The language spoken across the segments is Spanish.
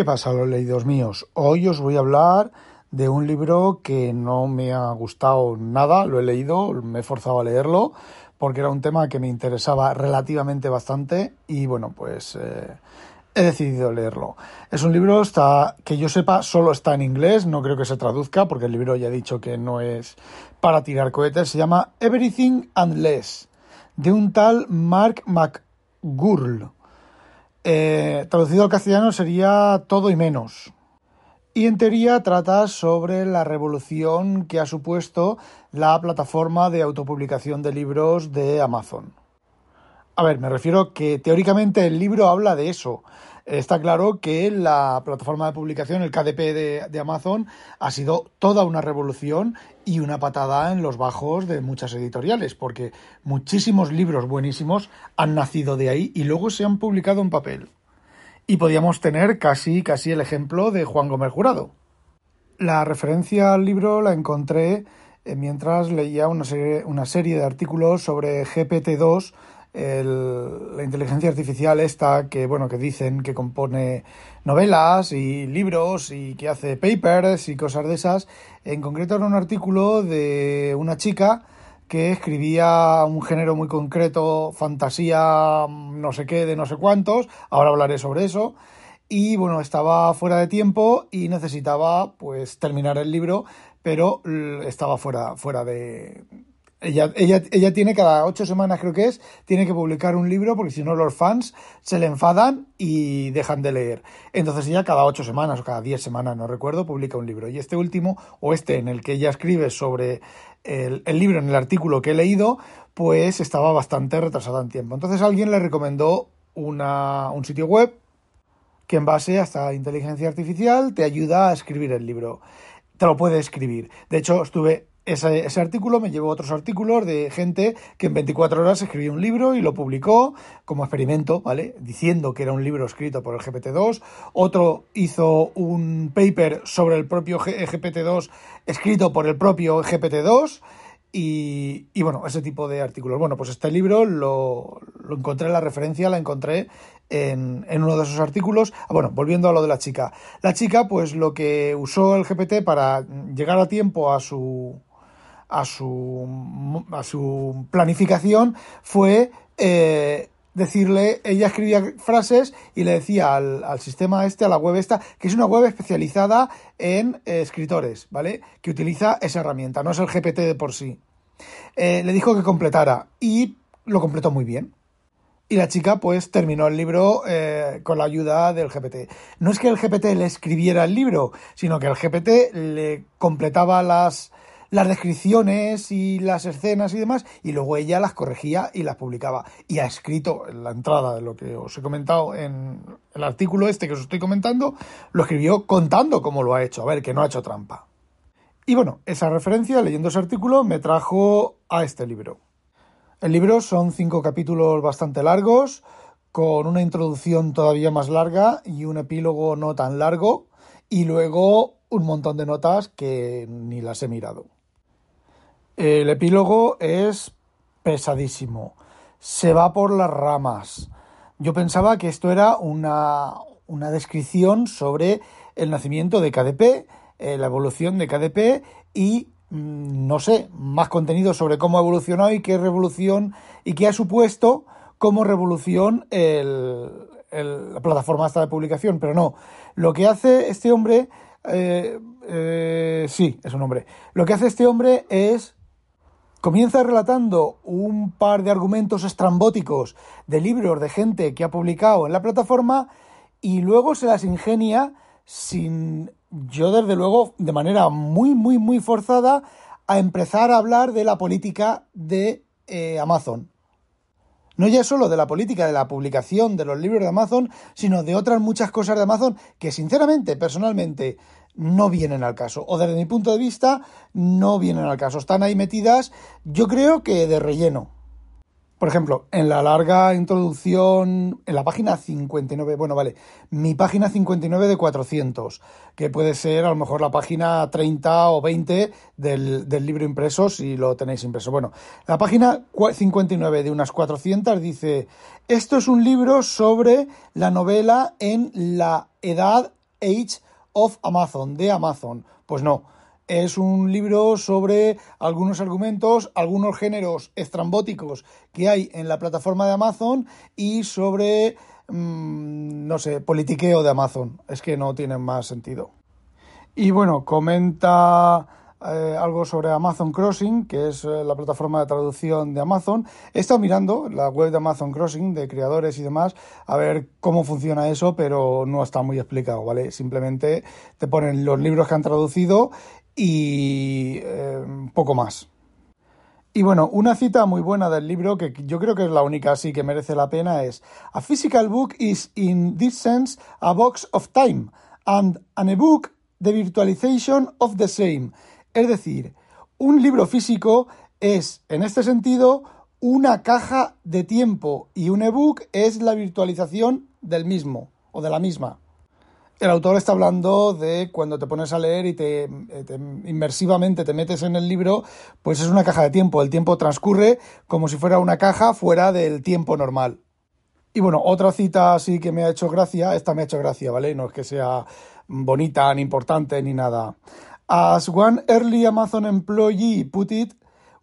¿Qué pasa, los leídos míos? Hoy os voy a hablar de un libro que no me ha gustado nada, lo he leído, me he forzado a leerlo, porque era un tema que me interesaba relativamente bastante y bueno, pues eh, he decidido leerlo. Es un libro que yo sepa solo está en inglés, no creo que se traduzca porque el libro ya he dicho que no es para tirar cohetes, se llama Everything and Less, de un tal Mark McGurl. Eh, traducido al castellano sería todo y menos. Y en teoría trata sobre la revolución que ha supuesto la plataforma de autopublicación de libros de Amazon. A ver, me refiero que teóricamente el libro habla de eso, está claro que la plataforma de publicación, el KDP de, Amazon, ha sido toda una revolución y una patada en los bajos de muchas editoriales, porque muchísimos libros buenísimos han nacido de ahí y luego se han publicado en papel. Y podíamos tener casi, casi el ejemplo de Juan Gómez Jurado. La referencia al libro la encontré eh, mientras leía una serie, una serie de artículos sobre GPT-2 la inteligencia artificial esta que bueno que dicen que compone novelas y libros y que hace papers y cosas de esas. En concreto era un artículo de una chica que escribía un género muy concreto fantasía no sé qué de no sé cuántos. Ahora hablaré sobre eso. Y bueno estaba fuera de tiempo y necesitaba pues terminar el libro pero estaba fuera fuera de ella, ella, ella tiene cada ocho semanas, creo que es, tiene que publicar un libro porque si no los fans se le enfadan y dejan de leer. Entonces ella cada ocho semanas o cada diez semanas, no recuerdo, publica un libro. Y este último, o este en el que ella escribe sobre el, el libro, en el artículo que he leído, pues estaba bastante retrasada en tiempo. Entonces alguien le recomendó una, un sitio web que en base a esta inteligencia artificial te ayuda a escribir el libro. Te lo puede escribir. De hecho, estuve ese, artículo me llevó a otros artículos de gente que en 24 horas escribió un libro y lo publicó como experimento, ¿vale? Diciendo que era un libro escrito por el GPT-2. Otro hizo un paper sobre el propio GPT-2 escrito por el propio GPT-2. Y, y, bueno, ese tipo de artículos. Bueno, pues este libro lo, lo encontré, la referencia la encontré en, en, uno de esos artículos. Ah, bueno, volviendo a lo de la chica. La chica, pues lo que usó el GPT para llegar a tiempo a su, a su, a su planificación fue eh, decirle, ella escribía frases y le decía al, al, sistema este, a la web esta, que es una web especializada en eh, escritores, ¿vale? Que utiliza esa herramienta, no es el GPT de por sí. Eh, le dijo que completara y lo completó muy bien. Y la chica pues terminó el libro con la ayuda del GPT. No es que el GPT le escribiera el libro, sino que el GPT le completaba las, las descripciones y las escenas y demás, y luego ella las corregía y las publicaba. Y ha escrito en la entrada de lo que os he comentado en el artículo este que os estoy comentando, lo escribió contando cómo lo ha hecho, a ver, que no ha hecho trampa. Y bueno, esa referencia, leyendo ese artículo, me trajo a este libro. El libro son cinco capítulos bastante largos, con una introducción todavía más larga y un epílogo no tan largo, y luego un montón de notas que ni las he mirado. El epílogo es pesadísimo. Se va por las ramas. Yo pensaba que esto era una, una descripción sobre el nacimiento de KDP, eh, la evolución de KDP y mm, no sé, más contenido sobre cómo ha evolucionado y qué revolución y qué ha supuesto como revolución la plataforma esta de publicación. Pero no, lo que hace este hombre, eh, eh, sí, es un hombre, lo que hace este hombre es Comienza relatando un par de argumentos estrambóticos de libros de gente que ha publicado en la plataforma y luego se las ingenia sin, yo desde luego, de manera muy, muy, muy forzada, a empezar a hablar de la política de eh, Amazon. No ya solo de la política de la publicación de los libros de Amazon, sino de otras muchas cosas de Amazon que sinceramente, personalmente, no vienen al caso, o desde mi punto de vista no vienen al caso, están ahí metidas, yo creo que de relleno. Por ejemplo, en la larga introducción, en la página 59, bueno, vale, mi página 59 de 400, que puede ser a lo mejor la página 30 o 20 del, del libro impreso si lo tenéis impreso. Bueno, la página 59 de unas 400 dice, esto es un libro sobre la novela en la edad Age of Amazon, de Amazon. Pues no, es un libro sobre algunos argumentos, algunos géneros estrambóticos que hay en la plataforma de Amazon y sobre, mm, no sé, politiqueo de Amazon. Es que no tiene más sentido. Y bueno, comenta eh, algo sobre Amazon Crossing, que es eh, la plataforma de traducción de Amazon. He estado mirando la web de Amazon Crossing, de creadores y demás, a ver cómo funciona eso, pero no está muy explicado, ¿vale? Simplemente te ponen los libros que han traducido y eh, poco más. Y bueno, una cita muy buena del libro, que yo creo que es la única así que merece la pena, es A physical book is in this sense a box of time, and an e-book the virtualization of the same. Es decir, un libro físico es, en este sentido, una caja de tiempo y un ebook es la virtualización del mismo o de la misma. El autor está hablando de cuando te pones a leer y te, inmersivamente te metes en el libro, pues es una caja de tiempo. El tiempo transcurre como si fuera una caja fuera del tiempo normal. Y bueno, otra cita así que me ha hecho gracia, esta me ha hecho gracia, ¿vale? No es que sea bonita ni importante ni nada. As one early Amazon employee put it,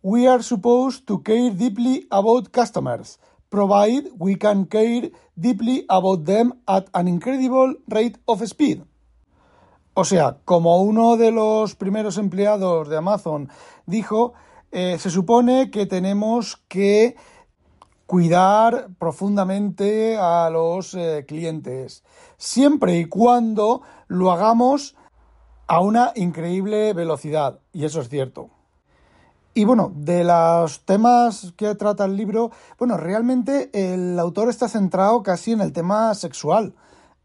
we are supposed to care deeply about customers, provided we can care deeply about them at an incredible rate of speed. O sea, como uno de los primeros empleados de Amazon dijo, eh, se supone que tenemos que cuidar profundamente a los eh, clientes, siempre y cuando lo hagamos a una increíble velocidad, y eso es cierto. Y bueno, de los temas que trata el libro, bueno, realmente el autor está centrado casi en el tema sexual.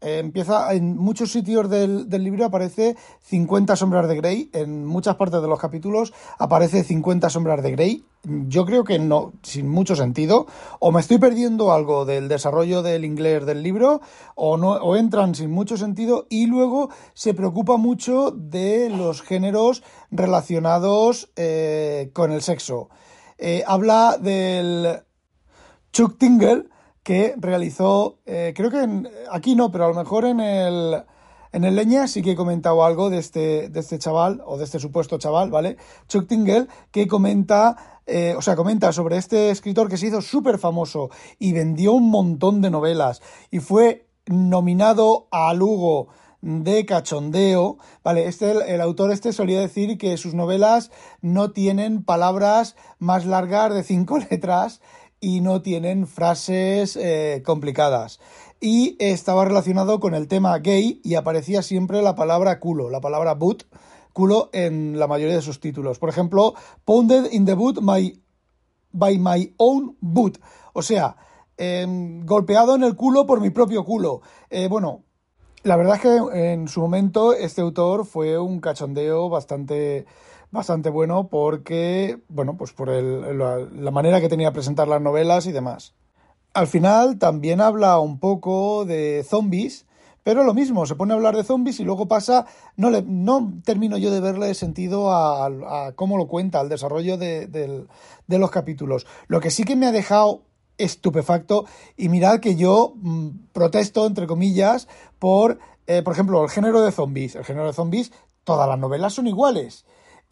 Eh, empieza en muchos sitios del, del, libro aparece 50 sombras de Grey, en muchas partes de los capítulos aparece 50 sombras de Grey. Yo creo que no, sin mucho sentido, o me estoy perdiendo algo del desarrollo del inglés del libro, o no, o entran sin mucho sentido, y luego se preocupa mucho de los géneros relacionados eh, con el sexo. Eh, habla del Chuck Tingle, que realizó, eh, creo que aquí no, pero a lo mejor en el, en el Leña sí que he comentado algo de este, de este chaval, o de este supuesto chaval, ¿vale? Chuck Tingle, que comenta, eh, o sea, comenta sobre este escritor que se hizo súper famoso y vendió un montón de novelas y fue nominado a Lugo de cachondeo, ¿vale? Este, el, autor este solía decir que sus novelas no tienen palabras más largas de cinco letras y no tienen frases eh, complicadas. Y estaba relacionado con el tema gay y aparecía siempre la palabra culo, la palabra boot, culo en la mayoría de sus títulos. Por ejemplo, Pounded in the boot my, by my own boot. O sea, em, golpeado en el culo por mi propio culo. Eh, bueno, la verdad es que en su momento este autor fue un cachondeo bastante bastante bueno porque, bueno, pues por el, la, manera que tenía de presentar las novelas y demás. Al final también habla un poco de zombies, pero lo mismo, se pone a hablar de zombies y luego pasa, no, le, no termino yo de verle sentido a, cómo lo cuenta, al desarrollo de, de, los capítulos. Lo que sí que me ha dejado estupefacto y mirad que yo mm, protesto, entre comillas, por, eh, por ejemplo, el género de zombies. El género de zombies, todas las novelas son iguales.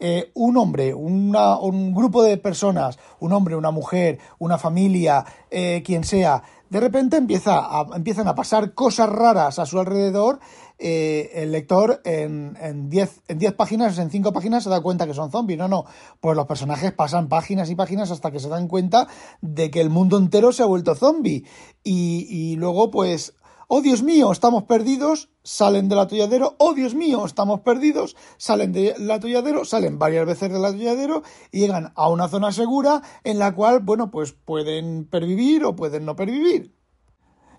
Eh, un hombre, un grupo de personas, un hombre, una mujer, una familia, eh, quien sea, de repente empieza a, empiezan a pasar cosas raras a su alrededor, eh, el lector en 10 en diez páginas, en 5 páginas se da cuenta que son zombies. No, no, pues los personajes pasan páginas y páginas hasta que se dan cuenta de que el mundo entero se ha vuelto zombie. Y luego, pues, oh Dios mío, estamos perdidos, salen del atolladero, oh Dios mío, estamos perdidos, salen del atolladero, salen varias veces del atolladero y llegan a una zona segura en la cual, bueno, pues pueden pervivir o pueden no pervivir.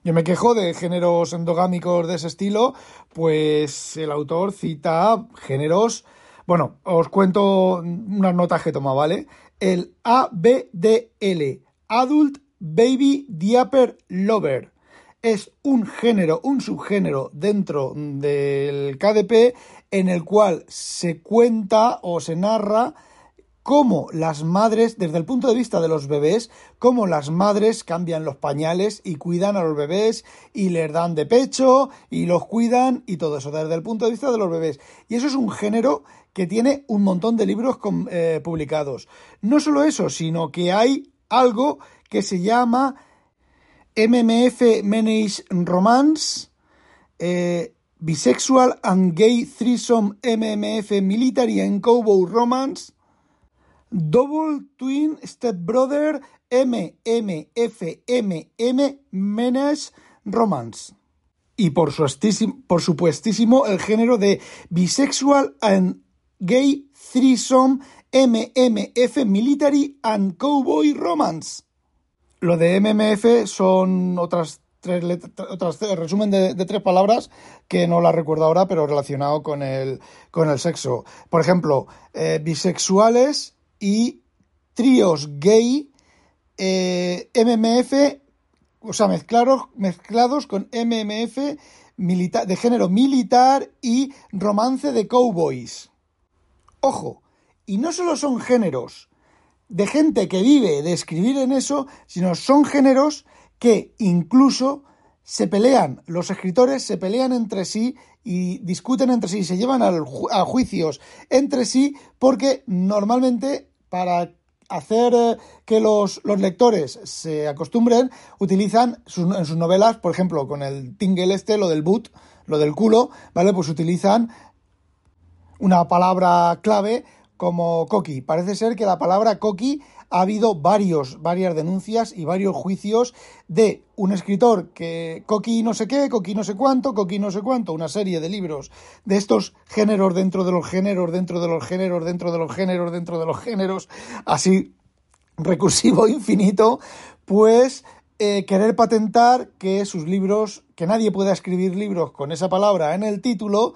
Yo me quejo de géneros endogámicos de ese estilo, pues el autor cita géneros, bueno, os cuento unas notas que toma, ¿vale? El ABDL, Adult Baby Diaper Lover es un género, un subgénero dentro del KDP en el cual se cuenta o se narra cómo las madres, desde el punto de vista de los bebés, cómo las madres cambian los pañales y cuidan a los bebés y les dan de pecho y los cuidan y todo eso, desde el punto de vista de los bebés. Y eso es un género que tiene un montón de libros eh, publicados. No solo eso, sino que hay algo que se llama MMF Manage Romance, eh, Bisexual and Gay Threesome MMF Military and Cowboy Romance, Double Twin Step Brother MMFMM Menage Romance. Y por, por supuestísimo el género de Bisexual and Gay Threesome MMF Military and Cowboy Romance. Lo de MMF son otras tres otras resumen de, tres palabras que no las recuerdo ahora, pero relacionado con el, con el sexo. Por ejemplo, eh, bisexuales y tríos gay, eh, MMF, o sea, mezclados, mezclados con MMF de género militar y romance de cowboys. Ojo, y no solo son géneros de gente que vive de escribir en eso, sino son géneros que incluso se pelean, los escritores se pelean entre sí y discuten entre sí, se llevan a juicios entre sí, porque normalmente para hacer eh, que los, lectores se acostumbren, utilizan en sus novelas, por ejemplo, con el tingle este, lo del boot, lo del culo, ¿vale? Pues utilizan una palabra clave como coqui. Parece ser que la palabra coqui ha habido varios, varias denuncias y varios juicios de un escritor que coqui no sé qué, coqui no sé cuánto, coqui no sé cuánto, una serie de libros de estos géneros dentro de los géneros, dentro de los géneros, dentro de los géneros, dentro de los géneros, así recursivo infinito, pues eh, querer patentar que sus libros, que nadie pueda escribir libros con esa palabra en el título,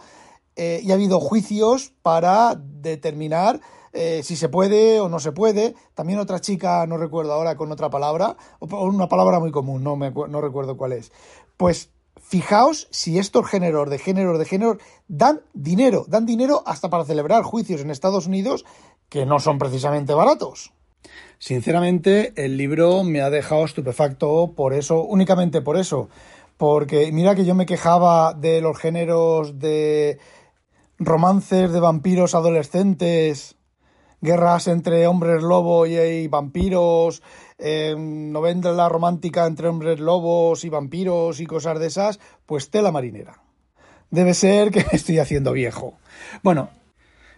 eh, y ha habido juicios para determinar eh, si se puede o no se puede. También otra chica, no recuerdo ahora con otra palabra, o una palabra muy común, no, me, no recuerdo cuál es. Pues fijaos si estos géneros de géneros de géneros dan dinero, dan dinero hasta para celebrar juicios en Estados Unidos que no son precisamente baratos. Sinceramente, el libro me ha dejado estupefacto por eso, únicamente por eso. Porque mira que yo me quejaba de los géneros de romances de vampiros adolescentes, guerras entre hombres lobo y, vampiros, eh, novela romántica entre hombres lobos y vampiros y cosas de esas, pues tela marinera. Debe ser que me estoy haciendo viejo. Bueno,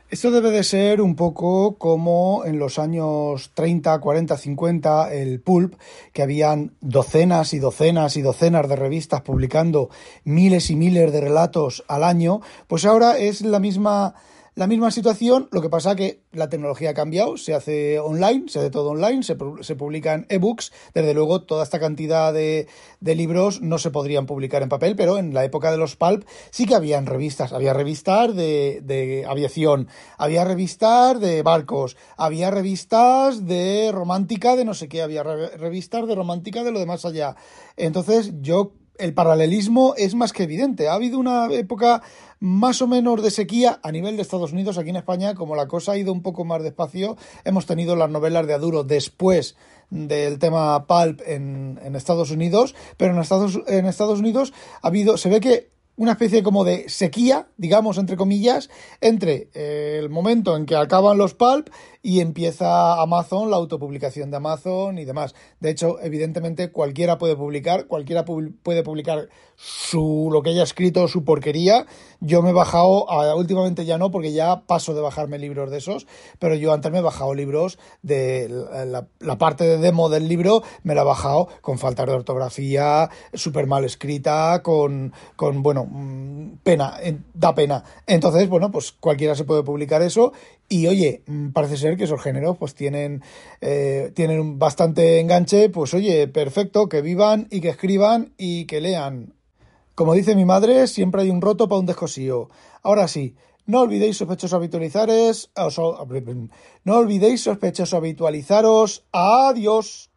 esto debe de ser un poco como en los años 30, 40, 50, el pulp, que habían docenas y docenas y docenas de revistas publicando miles y miles de relatos al año, pues ahora es la misma la misma situación, lo que pasa que la tecnología ha cambiado, se hace online, se hace todo online, se, se publican ebooks, desde luego toda esta cantidad de, de, libros no se podrían publicar en papel, pero en la época de los pulp sí que habían revistas, había revistas de, de aviación, había revistas de barcos, había revistas de romántica de no sé qué, había revistas de romántica de lo de más allá. Entonces yo el paralelismo es más que evidente. Ha habido una época más o menos de sequía a nivel de Estados Unidos. Aquí en España, como la cosa ha ido un poco más despacio, hemos tenido las novelas de Aduro después del tema pulp en, Estados Unidos, pero en Estados, en Estados Unidos ha habido, se ve que una especie como de sequía, digamos, entre comillas, entre eh, el momento en que acaban los pulp y empieza Amazon, la autopublicación de Amazon y demás. De hecho, evidentemente, cualquiera puede publicar, cualquiera puede publicar su lo que haya escrito, su porquería. Yo me he bajado, últimamente ya no, porque ya paso de bajarme libros de esos, pero yo antes me he bajado libros de la, parte de demo del libro, me la he bajado con falta de ortografía, súper mal escrita, con, con bueno, Mm, pena, da pena. Entonces, bueno, pues cualquiera se puede publicar eso y oye, mm, parece ser que esos géneros pues tienen, eh, tienen bastante enganche, pues oye, perfecto, que vivan y que escriban y que lean. Como dice mi madre, siempre hay un roto para un descosío. Ahora sí, no olvidéis sospechosos habitualizares, no olvidéis sospechosos habitualizaros. Adiós.